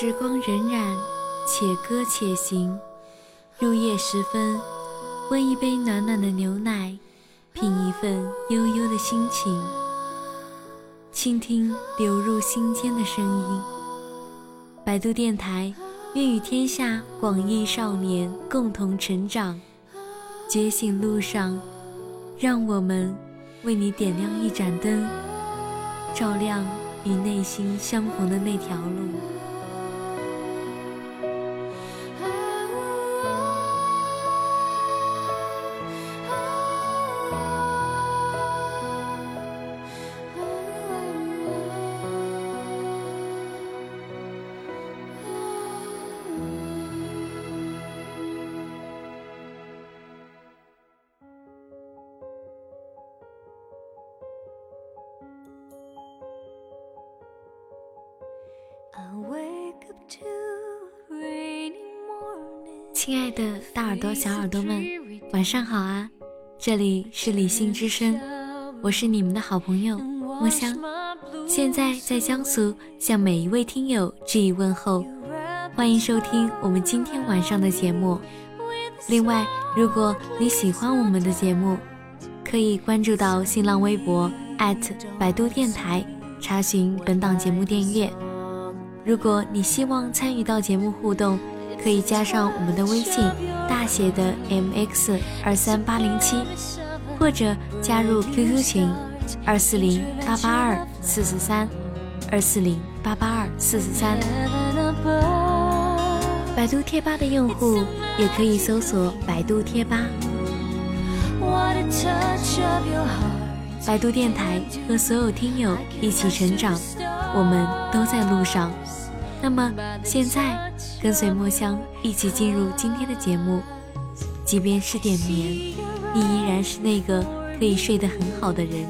时光荏苒，且歌且行。入夜时分，温一杯暖暖的牛奶，品一份悠悠的心情，倾听流入心间的声音。百度电台，愿与天下广义少年共同成长。觉醒路上，让我们为你点亮一盏灯，照亮与内心相逢的那条路。亲爱的大耳朵、小耳朵们，晚上好啊！这里是理性之声，我是你们的好朋友墨香，现在在江苏向每一位听友致以问候，欢迎收听我们今天晚上的节目。另外，如果你喜欢我们的节目，可以关注到新浪微博百度电台，查询本档节目订阅。如果你希望参与到节目互动，可以加上我们的微信大写的 M X 二三八零七，或者加入 QQ 群二四零八八二四四三二四零八八二四四三。百度贴吧的用户也可以搜索百度贴吧。百度电台和所有听友一起成长，我们都在路上。那么现在，跟随墨香一起进入今天的节目。即便是点眠，你依然是那个可以睡得很好的人。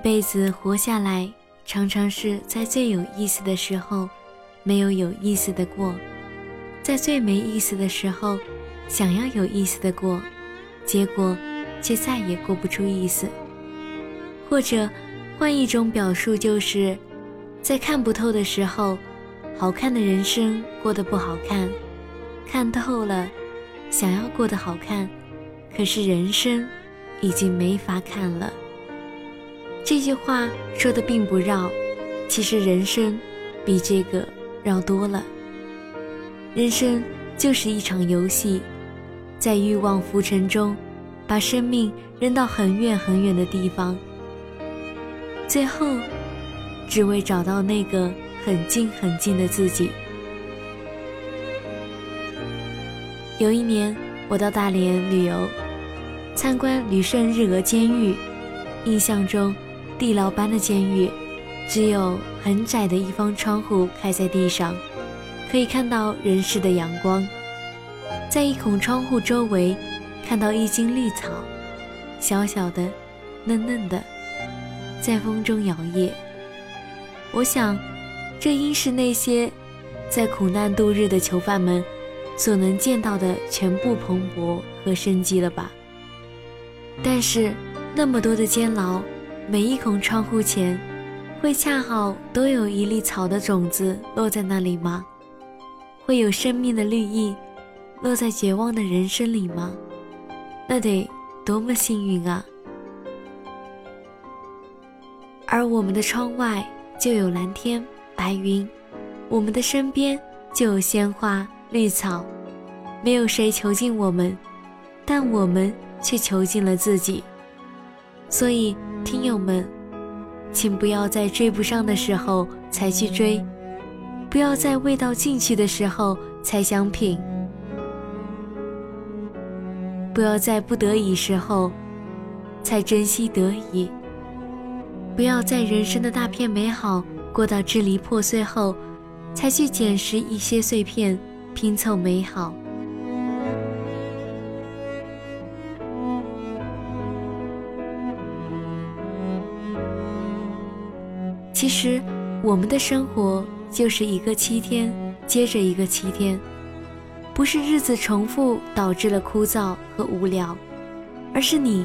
一辈子活下来，常常是在最有意思的时候，没有有意思的过；在最没意思的时候，想要有意思的过，结果却再也过不出意思。或者换一种表述，就是在看不透的时候，好看的人生过得不好看；看透了，想要过得好看，可是人生已经没法看了。这句话说的并不绕，其实人生比这个绕多了。人生就是一场游戏，在欲望浮沉中，把生命扔到很远很远的地方，最后只为找到那个很近很近的自己。有一年，我到大连旅游，参观旅顺日俄监狱，印象中。地牢般的监狱，只有很窄的一方窗户开在地上，可以看到人世的阳光。在一孔窗户周围，看到一茎绿草，小小的，嫩嫩的，在风中摇曳。我想，这应是那些在苦难度日的囚犯们所能见到的全部蓬勃和生机了吧。但是，那么多的监牢。每一孔窗户前，会恰好都有一粒草的种子落在那里吗？会有生命的绿意落在绝望的人生里吗？那得多么幸运啊！而我们的窗外就有蓝天白云，我们的身边就有鲜花绿草，没有谁囚禁我们，但我们却囚禁了自己。所以。听友们，请不要在追不上的时候才去追，不要在味道进去的时候才想品，不要在不得已时候才珍惜得以，不要在人生的大片美好过到支离破碎后，才去捡拾一些碎片拼凑美好。其实，我们的生活就是一个七天接着一个七天，不是日子重复导致了枯燥和无聊，而是你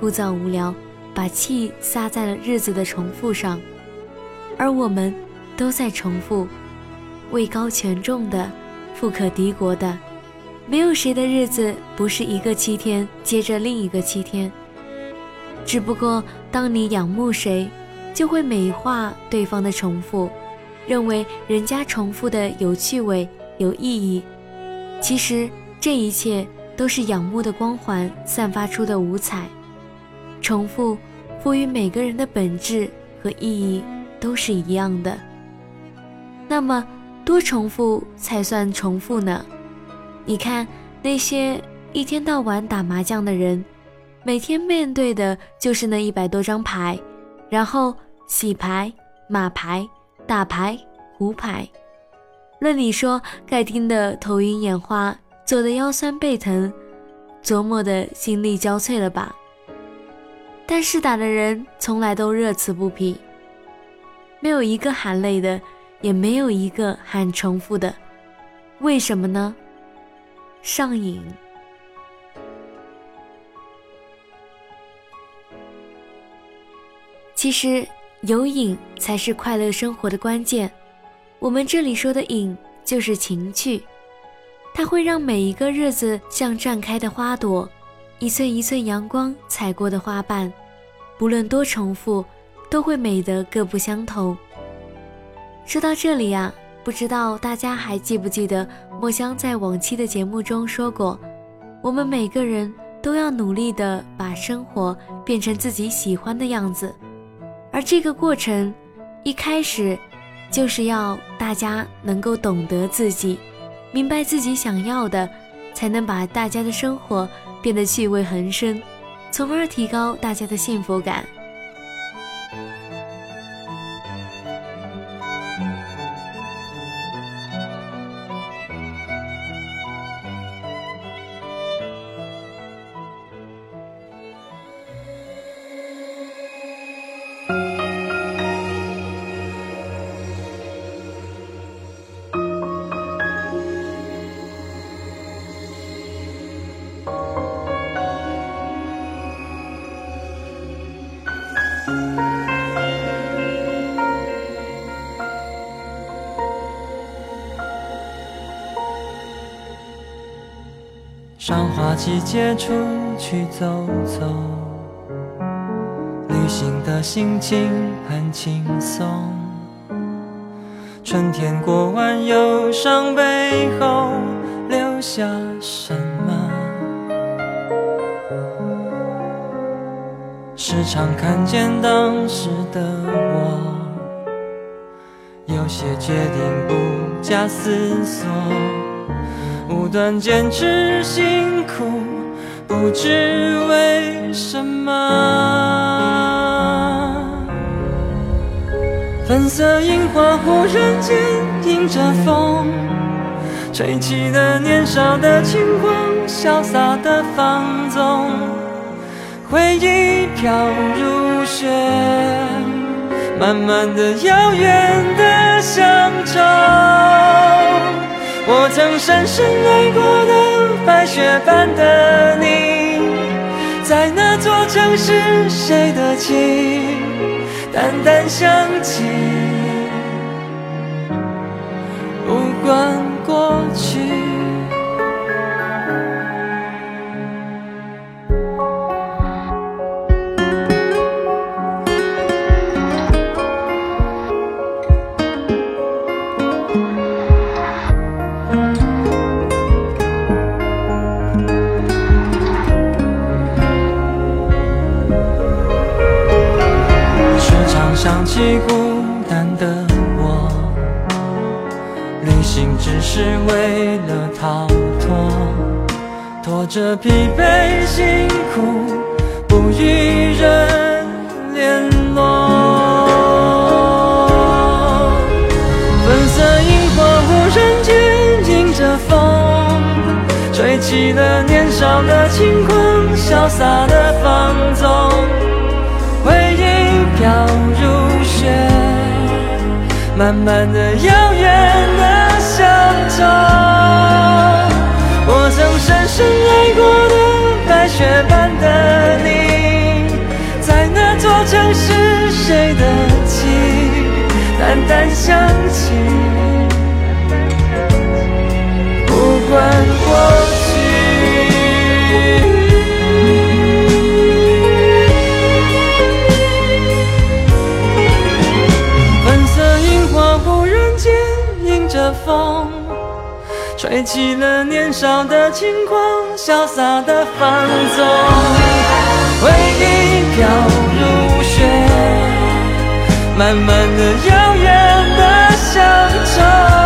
枯燥无聊，把气撒在了日子的重复上，而我们都在重复，位高权重的，富可敌国的，没有谁的日子不是一个七天接着另一个七天，只不过当你仰慕谁。就会美化对方的重复，认为人家重复的有趣味、有意义。其实这一切都是仰慕的光环散发出的五彩。重复赋予每个人的本质和意义都是一样的。那么多重复才算重复呢？你看那些一天到晚打麻将的人，每天面对的就是那一百多张牌。然后洗牌、马牌、打牌、胡牌，论理说该听得头晕眼花，走的腰酸背疼，琢磨的心力交瘁了吧？但是打的人从来都乐此不疲，没有一个喊累的，也没有一个喊重复的，为什么呢？上瘾。其实有瘾才是快乐生活的关键。我们这里说的瘾就是情趣，它会让每一个日子像绽开的花朵，一寸一寸阳光踩过的花瓣，不论多重复，都会美得各不相同。说到这里呀，不知道大家还记不记得墨香在往期的节目中说过，我们每个人都要努力的把生活变成自己喜欢的样子。而这个过程，一开始，就是要大家能够懂得自己，明白自己想要的，才能把大家的生活变得趣味横生，从而提高大家的幸福感。花季节出去走走，旅行的心情很轻松。春天过完忧伤背后留下什么？时常看见当时的我，有些决定不假思索。不断坚持，辛苦，不知为什么。粉色樱花忽然间迎着风，吹起了年少的轻狂，潇洒的放纵。回忆飘如雪，慢慢的，遥远的乡愁。我曾深深爱过的白雪般的你，在那座城市，谁的情淡淡想起，不管孤单的我，旅行只是为了逃脱，拖着疲惫辛苦，不与人联络。粉色樱花忽然间迎着风，吹起了年少的轻狂，潇洒的放纵，慢慢的遥远的乡愁。我曾深深爱过的白雪般的你，在那座城市，谁的记淡淡想起，不管吹起了年少的轻狂，潇洒的放纵，回忆飘如雪，慢慢的遥远的乡愁。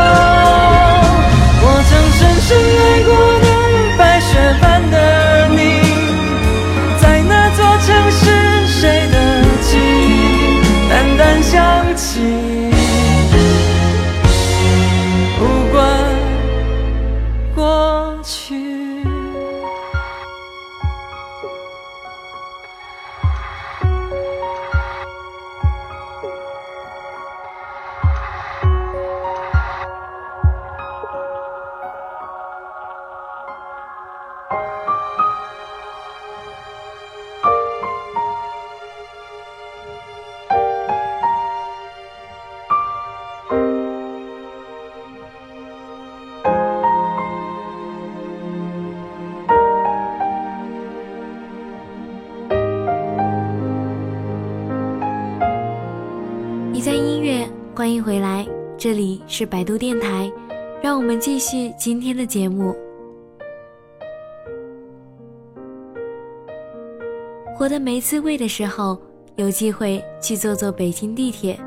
是百度电台，让我们继续今天的节目。活得没滋味的时候，有机会去坐坐北京地铁，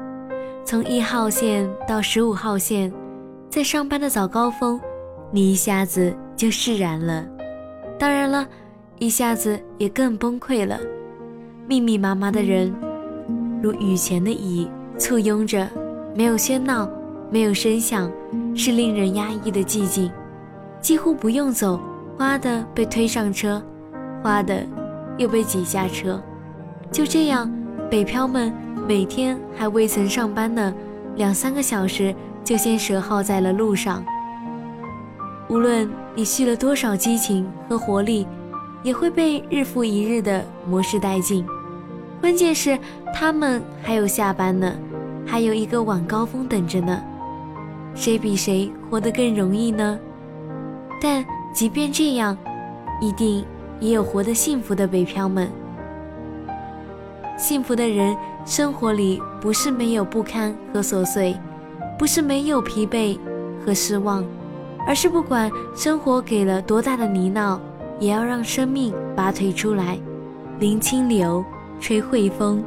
从一号线到十五号线，在上班的早高峰，你一下子就释然了。当然了，一下子也更崩溃了。密密麻麻的人，如雨前的蚁。簇拥着，没有喧闹，没有声响，是令人压抑的寂静。几乎不用走，哗的被推上车，哗的又被挤下车。就这样，北漂们每天还未曾上班呢，两三个小时就先折耗在了路上。无论你蓄了多少激情和活力，也会被日复一日的磨蚀殆尽。关键是他们还有下班呢。还有一个晚高峰等着呢，谁比谁活得更容易呢？但即便这样，一定也有活得幸福的北漂们。幸福的人，生活里不是没有不堪和琐碎，不是没有疲惫和失望，而是不管生活给了多大的泥淖，也要让生命拔腿出来，临清流，吹惠风。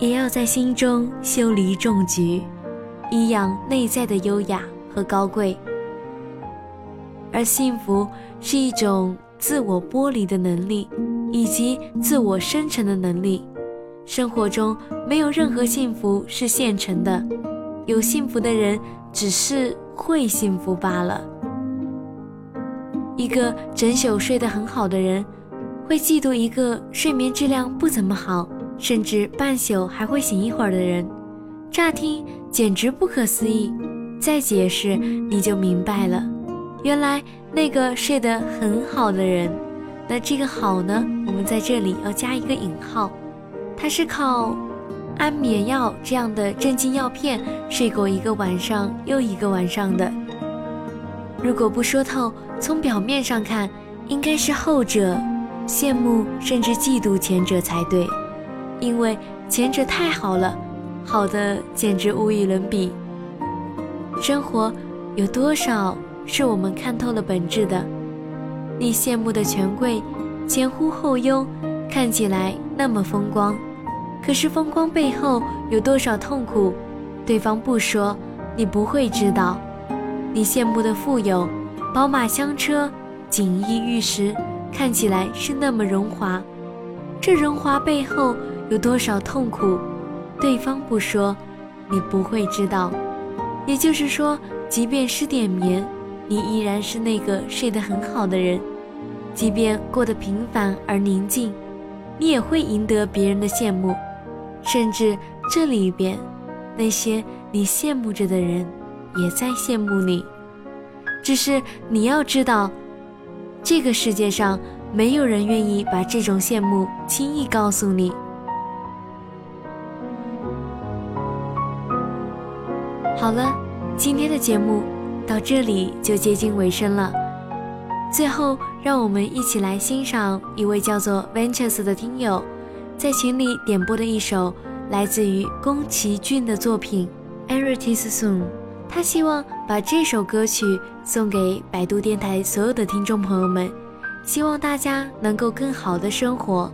也要在心中修篱种菊，以养内在的优雅和高贵。而幸福是一种自我剥离的能力，以及自我生成的能力。生活中没有任何幸福是现成的，有幸福的人只是会幸福罢了。一个整宿睡得很好的人，会嫉妒一个睡眠质量不怎么好。甚至半宿还会醒一会儿的人，乍听简直不可思议，再解释你就明白了。原来那个睡得很好的人，那这个好呢，我们在这里要加一个引号，他是靠安眠药这样的镇静药片睡过一个晚上又一个晚上的。如果不说透，从表面上看，应该是后者羡慕甚至嫉妒前者才对。因为前者太好了，好的简直无与伦比。生活有多少是我们看透了本质的？你羡慕的权贵，前呼后拥，看起来那么风光，可是风光背后有多少痛苦？对方不说，你不会知道。你羡慕的富有，宝马香车，锦衣玉食，看起来是那么荣华，这荣华背后。有多少痛苦，对方不说，你不会知道。也就是说，即便失点眠，你依然是那个睡得很好的人；即便过得平凡而宁静，你也会赢得别人的羡慕。甚至这里边，那些你羡慕着的人也在羡慕你。只是你要知道，这个世界上没有人愿意把这种羡慕轻易告诉你。好了，今天的节目到这里就接近尾声了。最后，让我们一起来欣赏一位叫做 Ventures 的听友在群里点播的一首来自于宫崎骏的作品《e r i t i s Soon》。他希望把这首歌曲送给百度电台所有的听众朋友们，希望大家能够更好的生活。